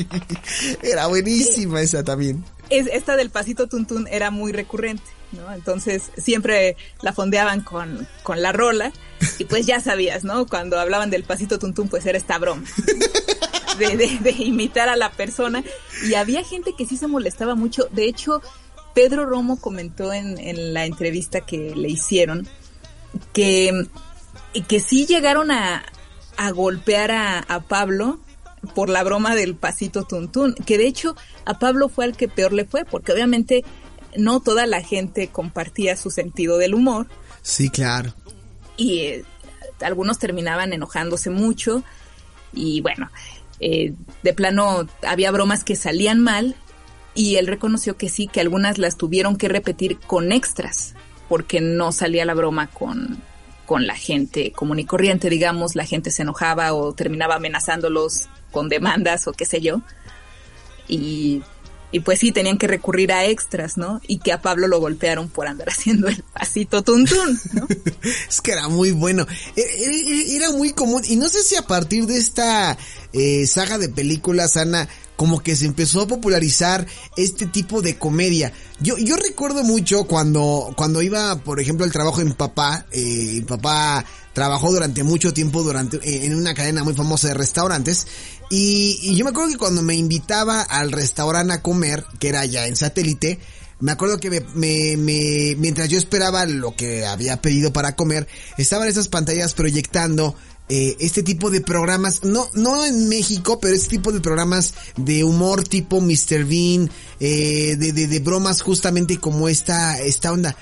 C: Sí. Era buenísima eh, esa también.
E: Es, esta del pasito tuntún era muy recurrente, ¿no? Entonces siempre la fondeaban con, con la rola y pues ya sabías, ¿no? Cuando hablaban del pasito tuntún pues era esta broma. De, de, imitar a la persona y había gente que sí se molestaba mucho. De hecho, Pedro Romo comentó en, en la entrevista que le hicieron que, que sí llegaron a, a golpear a, a, Pablo por la broma del pasito tuntún, que de hecho a Pablo fue al que peor le fue, porque obviamente no toda la gente compartía su sentido del humor.
C: Sí, claro.
E: Y eh, algunos terminaban enojándose mucho y bueno, eh, de plano había bromas que salían mal y él reconoció que sí, que algunas las tuvieron que repetir con extras porque no salía la broma con, con la gente común y corriente, digamos, la gente se enojaba o terminaba amenazándolos con demandas o qué sé yo. Y, y pues sí, tenían que recurrir a extras, ¿no? Y que a Pablo lo golpearon por andar (laughs) haciendo el pasito tuntún, ¿no? (laughs)
C: es que era muy bueno. E, e, Era muy común. Y no sé si a partir de esta eh, saga de películas, Ana, como que se empezó a popularizar este tipo de comedia. Yo, yo recuerdo mucho cuando, cuando iba, por ejemplo, al trabajo mi papá, eh, papá trabajó durante mucho tiempo durante, en una cadena muy famosa de restaurantes, y, y yo me acuerdo que cuando me invitaba al restaurante a comer, que era ya en satélite, me acuerdo que me, me, me, mientras yo esperaba lo que había pedido para comer, estaban esas pantallas proyectando eh, este tipo de programas, no, no en México, pero este tipo de programas de humor tipo Mr. Bean, eh, de, de, de, bromas justamente como esta, esta onda.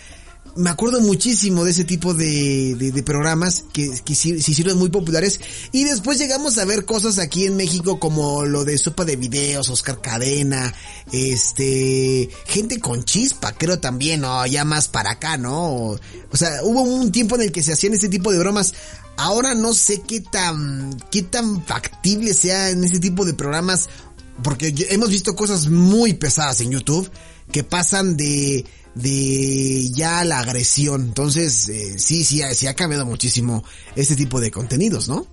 C: Me acuerdo muchísimo de ese tipo de, de, de programas que, que se hicieron muy populares y después llegamos a ver cosas aquí en México como lo de Sopa de Videos, Oscar Cadena, este, gente con chispa, creo también, ¿no? Ya más para acá, ¿no? O, sea, hubo un tiempo en el que se hacían este tipo de bromas Ahora no sé qué tan, qué tan factible sea en ese tipo de programas, porque hemos visto cosas muy pesadas en YouTube que pasan de, de ya la agresión. Entonces, eh, sí, sí, sí ha cambiado muchísimo este tipo de contenidos, ¿no?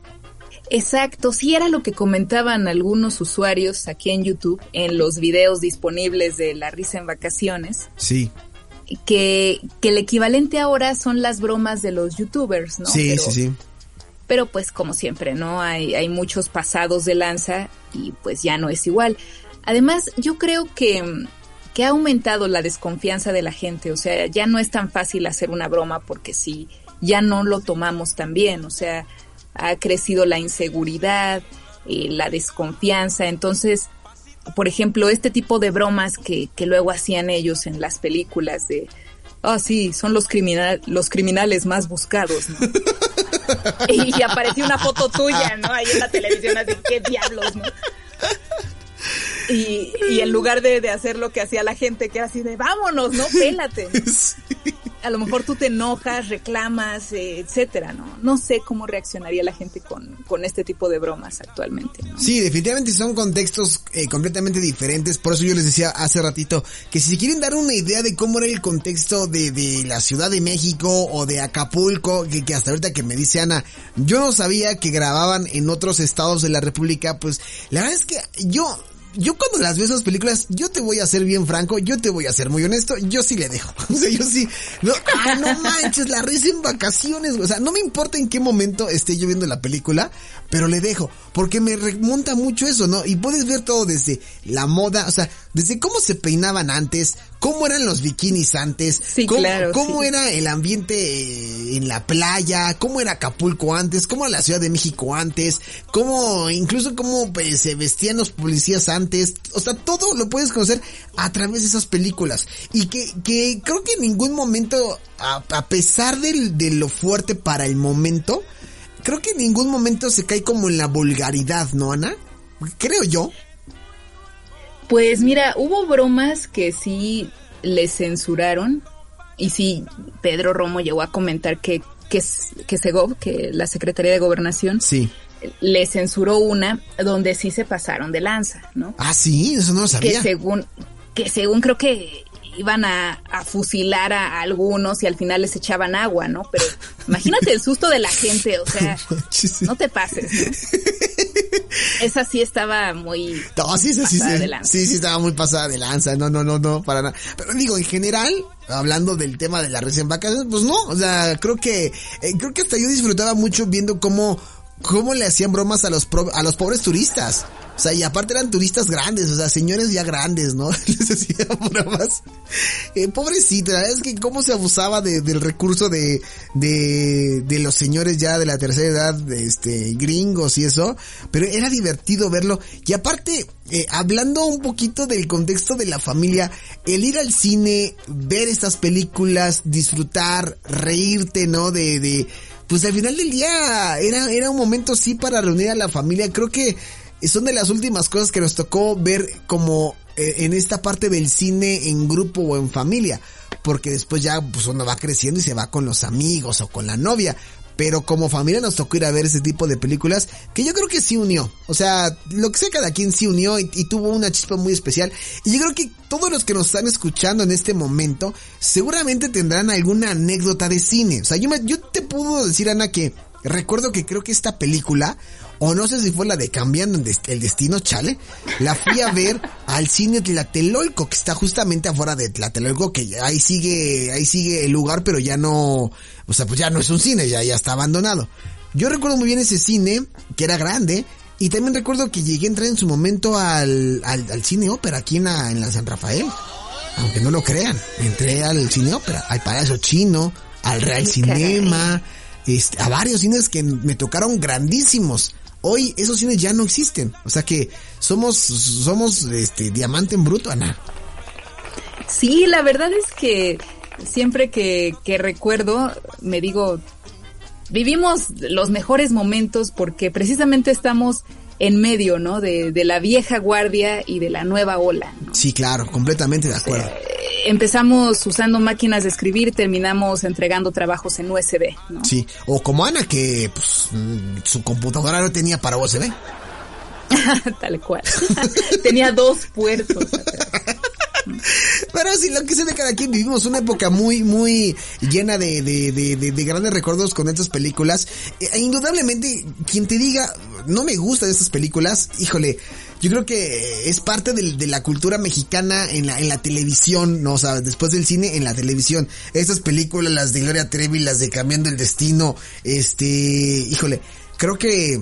E: Exacto, sí era lo que comentaban algunos usuarios aquí en YouTube, en los videos disponibles de La Risa en Vacaciones.
C: Sí.
E: Que, que el equivalente ahora son las bromas de los youtubers, ¿no?
C: Sí, sí, sí.
E: Pero pues como siempre, ¿no? Hay, hay muchos pasados de lanza y pues ya no es igual. Además, yo creo que, que ha aumentado la desconfianza de la gente, o sea, ya no es tan fácil hacer una broma porque si ya no lo tomamos tan bien, o sea, ha crecido la inseguridad, eh, la desconfianza, entonces, por ejemplo, este tipo de bromas que, que luego hacían ellos en las películas de, ah, sí, son los, criminal, los criminales más buscados, ¿no? (laughs) y apareció una foto tuya, ¿no? Ahí en la televisión, así, qué diablos, ¿no? (laughs) Y, y en lugar de, de, hacer lo que hacía la gente, que era así de vámonos, ¿no? Pélate. Sí. (laughs) A lo mejor tú te enojas, reclamas, eh, etcétera, ¿no? No sé cómo reaccionaría la gente con, con este tipo de bromas actualmente. ¿no?
C: Sí, definitivamente son contextos eh, completamente diferentes. Por eso yo les decía hace ratito que si quieren dar una idea de cómo era el contexto de, de la Ciudad de México o de Acapulco, que, que hasta ahorita que me dice Ana, yo no sabía que grababan en otros estados de la República, pues la verdad es que yo yo cuando las veo esas películas, yo te voy a ser bien franco, yo te voy a ser muy honesto, yo sí le dejo. (laughs) O sea, yo sí, no, ah, no manches, la risa en vacaciones, o sea, no me importa en qué momento esté yo viendo la película, pero le dejo, porque me remonta mucho eso, ¿no? Y puedes ver todo desde la moda, o sea, desde cómo se peinaban antes, cómo eran los bikinis antes,
E: sí,
C: cómo,
E: claro,
C: cómo
E: sí.
C: era el ambiente en la playa, cómo era Acapulco antes, cómo era la Ciudad de México antes, cómo, incluso cómo pues, se vestían los policías antes, o sea, todo lo puedes conocer a través de esas películas. Y que, que creo que en ningún momento, a, a pesar del, de lo fuerte para el momento, creo que en ningún momento se cae como en la vulgaridad, ¿no, Ana? Creo yo.
E: Pues mira, hubo bromas que sí le censuraron y sí, Pedro Romo llegó a comentar que, que, que Segov, que la Secretaría de Gobernación,
C: sí.
E: le censuró una donde sí se pasaron de lanza, ¿no?
C: Ah, sí, eso no lo sabía.
E: Que según, que según creo que iban a, a, fusilar a algunos y al final les echaban agua, ¿no? Pero imagínate el susto de la gente, o sea, (laughs) no te pases, ¿no? Esa sí estaba muy
C: no, sí, sí, sí, sí, sí, sí, estaba muy pasada de lanza, no, no, no, no, para nada. Pero digo, en general, hablando del tema de la recién vacaciones, pues no, o sea, creo que, eh, creo que hasta yo disfrutaba mucho viendo cómo, cómo le hacían bromas a los, pro, a los pobres turistas. O sea, y aparte eran turistas grandes, o sea, señores ya grandes, ¿no? (laughs) Les hacían bromas. Eh, pobrecito, la verdad es que cómo se abusaba de, del recurso de, de, de los señores ya de la tercera edad, este, gringos y eso. Pero era divertido verlo. Y aparte, eh, hablando un poquito del contexto de la familia, el ir al cine, ver estas películas, disfrutar, reírte, ¿no? De, de, pues al final del día era, era un momento sí para reunir a la familia. Creo que son de las últimas cosas que nos tocó ver como eh, en esta parte del cine en grupo o en familia. Porque después ya pues uno va creciendo y se va con los amigos o con la novia. Pero como familia nos tocó ir a ver ese tipo de películas que yo creo que sí unió. O sea, lo que sea cada quien sí unió y, y, tuvo una chispa muy especial. Y yo creo que todos los que nos están escuchando en este momento seguramente tendrán alguna anécdota de cine. O sea, yo, me, yo te puedo decir, Ana, que recuerdo que creo que esta película o no sé si fue la de Cambiando el Destino, chale, la fui a ver (laughs) al cine Tlatelolco, que está justamente afuera de Tlatelolco, que ahí sigue, ahí sigue el lugar, pero ya no, o sea, pues ya no es un cine, ya, ya está abandonado. Yo recuerdo muy bien ese cine, que era grande, y también recuerdo que llegué a entrar en su momento al, al, al cine ópera aquí en la, en la San Rafael. Aunque no lo crean, entré al cine ópera, al Palacio Chino, al Real Cinema, este, a varios cines que me tocaron grandísimos. Hoy esos cines ya no existen. O sea que somos, somos este diamante en bruto, Ana.
E: Sí, la verdad es que siempre que, que recuerdo, me digo, vivimos los mejores momentos porque precisamente estamos en medio, ¿no? De, de la vieja guardia y de la nueva ola. ¿no?
C: Sí, claro, completamente de acuerdo.
E: Eh, empezamos usando máquinas de escribir, terminamos entregando trabajos en USB, ¿no?
C: Sí, o como Ana que pues, su computadora no tenía para USB. (laughs)
E: Tal cual. (laughs) tenía dos puertos. (laughs)
C: Pero sí, lo que sea de cada quien, vivimos una época muy, muy llena de, de, de, de grandes recuerdos con estas películas. E, indudablemente, quien te diga, no me gustan estas películas, híjole, yo creo que es parte de, la cultura mexicana en la, en la televisión, ¿no? O sea, después del cine, en la televisión. Estas películas, las de Gloria Trevi, las de Cambiando el Destino, este, híjole, creo que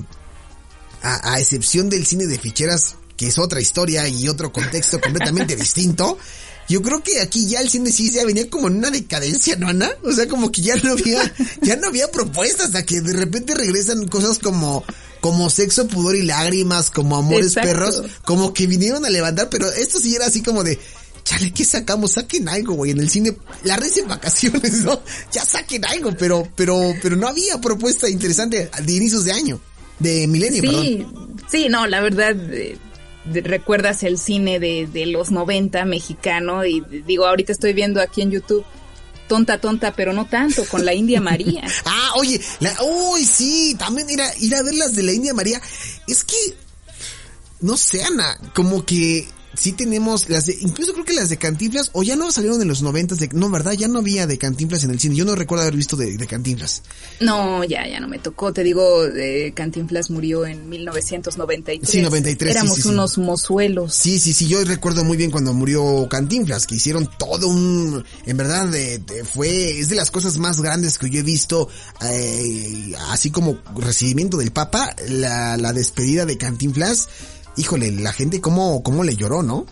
C: a excepción del cine de ficheras, que es otra historia y otro contexto completamente (laughs) distinto, yo creo que aquí ya el cine sí se venía como en una decadencia, ¿no, Ana? O sea, como que ya no había, (laughs) ya no había propuestas, hasta que de repente regresan cosas como, como sexo, pudor y lágrimas, como amores perros, como que vinieron a levantar, pero esto sí era así como de, chale, ¿qué sacamos? Saquen algo, güey, en el cine, la red en vacaciones, (laughs) ¿no? Ya saquen algo, pero, pero, pero no había propuesta interesante de inicios de año, de milenio,
E: sí, Sí, no, la verdad, eh, recuerdas el cine de, de los 90 mexicano y digo, ahorita estoy viendo aquí en YouTube tonta, tonta, pero no tanto, con la India María. (laughs)
C: ah, oye, la, uy, sí, también ir ir a ver las de la India María. Es que, no sé, Ana, como que sí tenemos las de, incluso creo que las de Cantinflas, o ya no salieron en los noventas, de, no, ¿verdad? Ya no había de Cantinflas en el cine, yo no recuerdo haber visto de, de Cantinflas.
E: No, ya, ya no me tocó, te digo, de Cantinflas murió en 1993.
C: Sí, 93.
E: Éramos
C: sí, sí,
E: unos mozuelos.
C: Sí, sí, sí, yo recuerdo muy bien cuando murió Cantinflas, que hicieron todo un, en verdad, de, de, fue, es de las cosas más grandes que yo he visto, eh, así como recibimiento del Papa, la, la despedida de Cantinflas, híjole, la gente cómo, cómo le lloró, ¿no?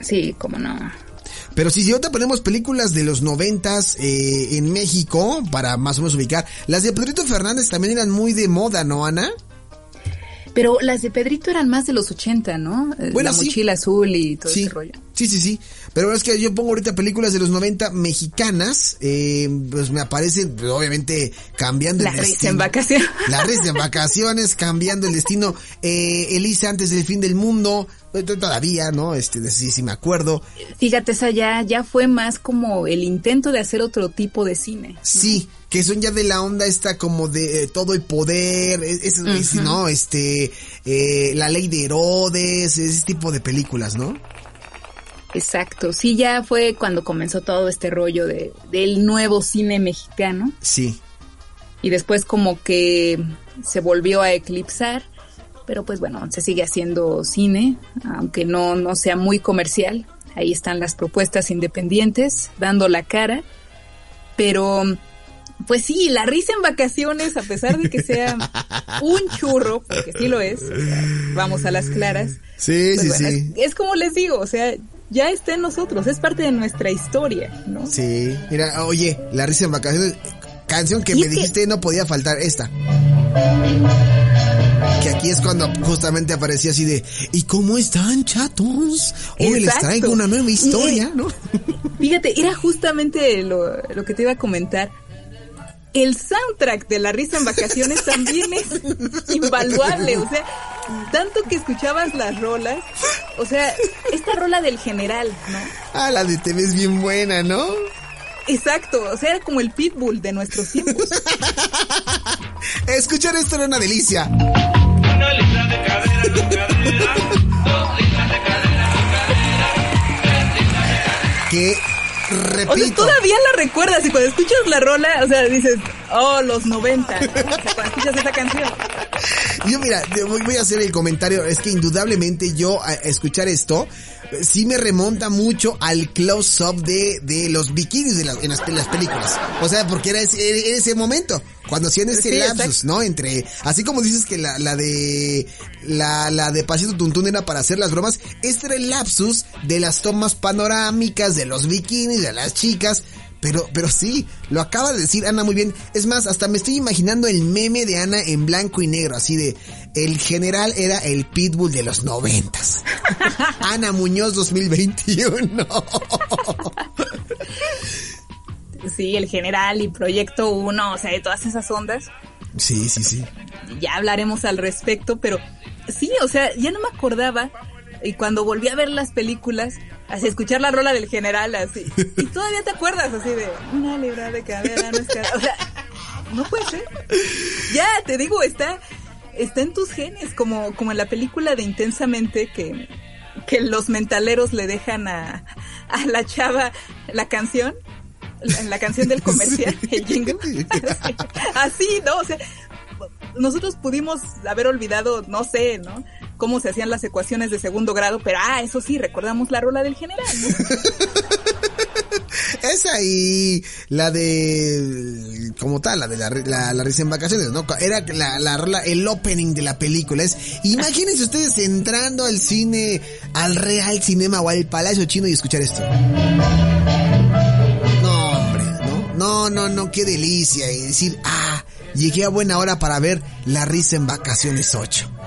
E: Sí, cómo no.
C: Pero si, si ahorita ponemos películas de los noventas eh, en México, para más o menos ubicar, las de Pedrito Fernández también eran muy de moda, ¿no, Ana?
E: Pero las de Pedrito eran más de los 80, ¿no?
C: Bueno,
E: la
C: sí.
E: mochila azul y todo
C: sí.
E: ese rollo.
C: Sí, sí, sí. Pero es que yo pongo ahorita películas de los 90 mexicanas, eh, pues me aparecen, pues, obviamente, cambiando
E: la
C: el destino.
E: en vacaciones.
C: La risa en vacaciones, cambiando el destino. Eh, Elisa antes del fin del mundo, eh, todavía, ¿no? Este, sí, sí me acuerdo.
E: Fíjate, esa ya, ya fue más como el intento de hacer otro tipo de cine. ¿no?
C: Sí, que son ya de la onda esta como de eh, todo el poder, es, es,
E: Ujú.
C: es, ¿no? Este, eh, la ley de Herodes, ese tipo de películas, ¿no?
E: Exacto, sí, ya fue cuando comenzó todo este rollo de, del nuevo cine mexicano
C: Sí.
E: y después como que se volvió a eclipsar, pero pues bueno, se sigue haciendo cine, aunque no, no sea muy comercial. Ahí están las propuestas independientes dando la cara, pero pues sí, la risa en vacaciones, a pesar de que sea (laughs) un churro, porque sí lo es, o sea, vamos a las claras.
C: Sí,
E: pues
C: sí,
E: bueno,
C: sí.
E: Es, es como les digo, o sea, ya está en nosotros, es parte de nuestra historia, ¿no?
C: Sí, mira, oye, la risa en vacaciones, canción que me
E: que-
C: dijiste no podía faltar esta. Que aquí es cuando justamente aparecía así de, ¿y cómo están chatos? Hoy les traigo una nueva historia, ¿no?
E: Fíjate, era justamente lo, lo que te iba a comentar. El soundtrack de La Risa en Vacaciones también es invaluable, o sea, tanto que escuchabas las rolas, o sea, esta rola del general, ¿no?
C: Ah, la de te ves bien buena, ¿no?
E: Exacto, o sea, era como el pitbull de nuestros tiempos. (laughs)
C: Escuchar esto era una delicia.
B: Una libra de cadera, tu cadera, dos libras de cadera,
C: Que,
E: O sea,
C: repito,
E: todavía la recuerdas y cuando escuchas la rola, o sea, dices, oh, los 90, ¿no? O sea, cuando escuchas esa canción.
C: yo mira, voy a hacer el comentario, es que indudablemente yo a escuchar esto, sí me remonta mucho al close-up de, de los bikinis de las, en las, en las películas. O sea, porque era ese, era ese momento, cuando hacían ese
E: Sí,
C: lapsus. ¿no? Entre, así como dices que la, la de, la, la de Pasito Tuntún era para hacer las bromas, este era el lapsus de las tomas panorámicas, de los bikinis, de las chicas, pero, pero sí, lo acaba de decir Ana muy bien. Es más, hasta me estoy imaginando el meme de Ana en blanco y negro, así de, el general era el pitbull de los noventas. (laughs) Ana Muñoz 2021. (laughs)
E: Sí, el general y Proyecto 1, o sea, de todas esas ondas.
C: Sí, sí, sí.
E: ya hablaremos al respecto, pero sí, o sea, ya no me acordaba. Y cuando volví a ver las películas, así escuchar la rola del general, así. Y todavía te acuerdas así de una libra de cadera, no es cadera. O sea, no puede ser. Ya, te digo, está, está en tus genes, como, como en la película de Intensamente que, que los mentaleros le dejan a, a la chava la canción, la, la canción del (laughs) comercial, el jingle. Así, (laughs) así, ¿no? O sea, nosotros pudimos haber olvidado, no sé, ¿no? Cómo se hacían las ecuaciones de segundo grado, pero ah, eso sí, recordamos la rola del general. ¿no? (laughs)
C: Esa y la de, como tal, la de la, la, la risa en vacaciones, ¿no? Era la, la rola, el opening de la película. Es, imagínense ustedes entrando al cine, al Real Cinema o al Palacio Chino y escuchar esto. No, hombre, ¿no? No, no, no, qué delicia. Y decir, ah, llegué a buena hora para ver La risa en vacaciones 8.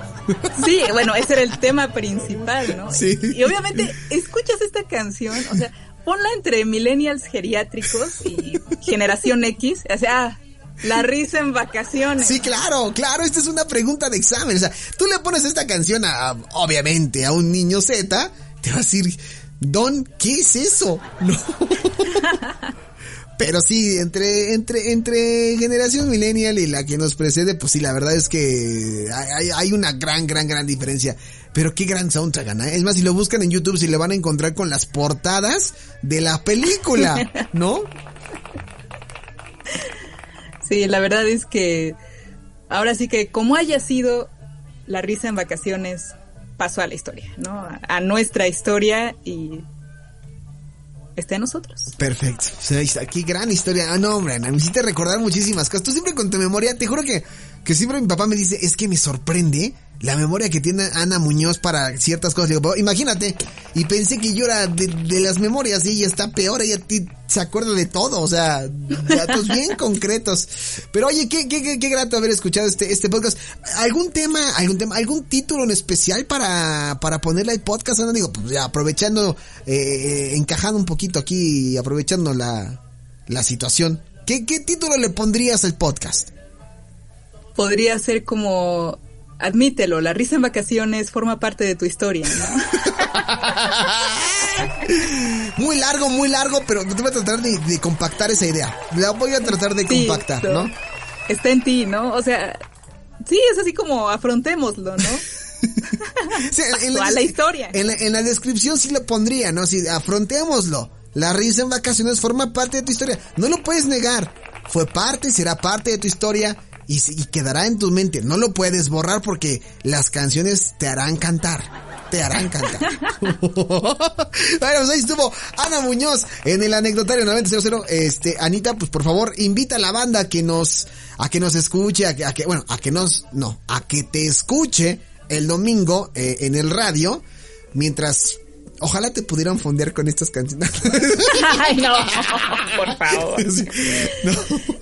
E: Sí, bueno, ese era el tema principal, ¿no?
C: Sí.
E: Y obviamente escuchas esta canción, o sea, ponla entre millennials geriátricos y generación X, o sea, ah, la risa en vacaciones.
C: Sí, claro, claro, esta es una pregunta de examen. O sea, tú le pones esta canción a, obviamente, a un niño Z, te va a decir, Don, ¿qué es eso? (laughs) No. Pero sí, entre, entre, entre generación millennial y la que nos precede, pues sí, la verdad es que hay, hay- una gran, gran, gran diferencia. Pero qué gran soundtrack, Ana. Es más, si lo buscan en YouTube, si le van a encontrar con las portadas de la película, (laughs) ¿no?
E: Sí, la verdad es que ahora sí que como haya sido la risa en vacaciones pasó a la historia, ¿no? A nuestra historia y está en nosotros.
C: Perfecto. O qué gran historia. Ah, no, hombre, me hiciste recordar muchísimas cosas. Tú siempre con tu memoria, te juro que, que siempre mi papá me dice, es que me sorprende la memoria que tiene Ana Muñoz para ciertas cosas. Digo, "Papá, imagínate. Y pensé que yo era de, de las memorias y ella está peor, ella se acuerda de todo, o sea, datos bien (laughs) concretos. Pero oye, qué, qué, qué, qué grato haber escuchado este, este podcast. ¿Algún tema, algún tema, algún título en especial para, para ponerle al podcast? Ana? Digo, pues ya aprovechando, eh, encajando un poquito aquí y aprovechando la, la situación. ¿Qué, ¿Qué título le pondrías al podcast?
E: Podría ser como admítelo, la risa en vacaciones forma parte de tu historia, ¿no? (laughs)
C: Muy largo, muy largo, pero te voy a tratar de, de compactar esa idea. La voy a tratar de
E: Sí,
C: compactar, ¿no?
E: Está en ti, ¿no? O sea, sí, es así como afrontémoslo, ¿no? (laughs)
C: Sí, en,
E: la historia.
C: En la, en la descripción sí lo pondría, ¿no? Sí, afrontémoslo. La risa en vacaciones forma parte de tu historia. No lo puedes negar. Fue parte, será parte de tu historia y, y quedará en tu mente. No lo puedes borrar porque las canciones te harán cantar. Te harán cantar. (laughs) bueno, pues ahí estuvo Ana Muñoz en el anecdotario 9000. Este, Anita, pues por favor, invita a la banda a que nos, a que nos escuche, a que, a que- bueno, a que nos, no, a que te escuche el domingo eh, en el radio, mientras, ojalá te pudieran fondear con estas canciones. (laughs)
E: Ay, no, por favor.
C: Sí, no.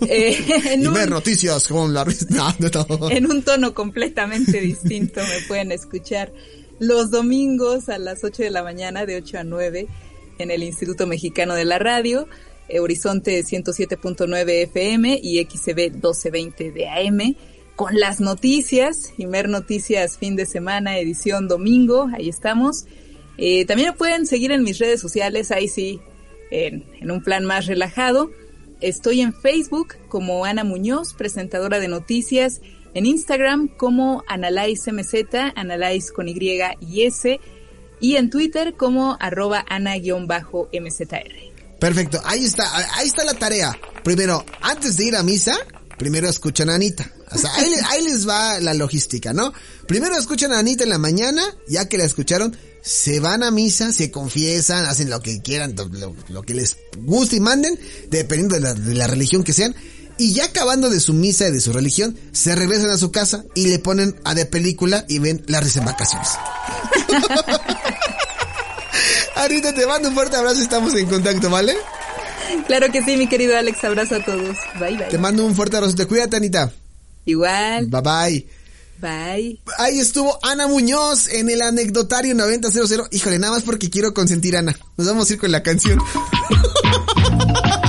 E: Eh, en
C: y
E: un-
C: ver noticias con la no, no.
E: en un tono completamente distinto me pueden escuchar los domingos a las 8 de la mañana de 8 a 9 en el Instituto Mexicano de la Radio, eh, Horizonte 107.9 FM y XCB 1220 de AM con las noticias, Imer Noticias fin de semana, edición domingo, ahí estamos. Eh, también me pueden seguir en mis redes sociales, ahí sí, en, un plan más relajado. Estoy en Facebook como Ana Muñoz, presentadora de noticias, en Instagram como Analyze MZ, Analyze con Y y S, y en Twitter como arroba Ana-MZR.
C: Perfecto, ahí está, ahí está la tarea. Primero, antes de ir a misa, primero escuchan a Anita. O sea, ahí, le- ahí les va la logística, ¿no? Primero escuchan a Anita en la mañana, ya que la escucharon, se van a misa, se confiesan, hacen lo que quieran, lo, que les guste y manden, dependiendo de la, de la religión que sean. Y ya acabando de su misa y de su religión, se regresan a su casa y le ponen a de película y ven la risa en vacaciones. (laughs) Anita, te mando un fuerte abrazo, estamos en contacto, ¿vale?
E: Claro que sí, mi querido Alex, abrazo a todos. Bye, bye.
C: Te mando un fuerte abrazo. Te cuídate, Anita.
E: Igual,
C: Bye bye.
E: bye.
C: Ahí estuvo Ana Muñoz en el anecdotario 9000. Híjole, nada más porque quiero consentir a Ana. Nos vamos a ir con la canción. (laughs)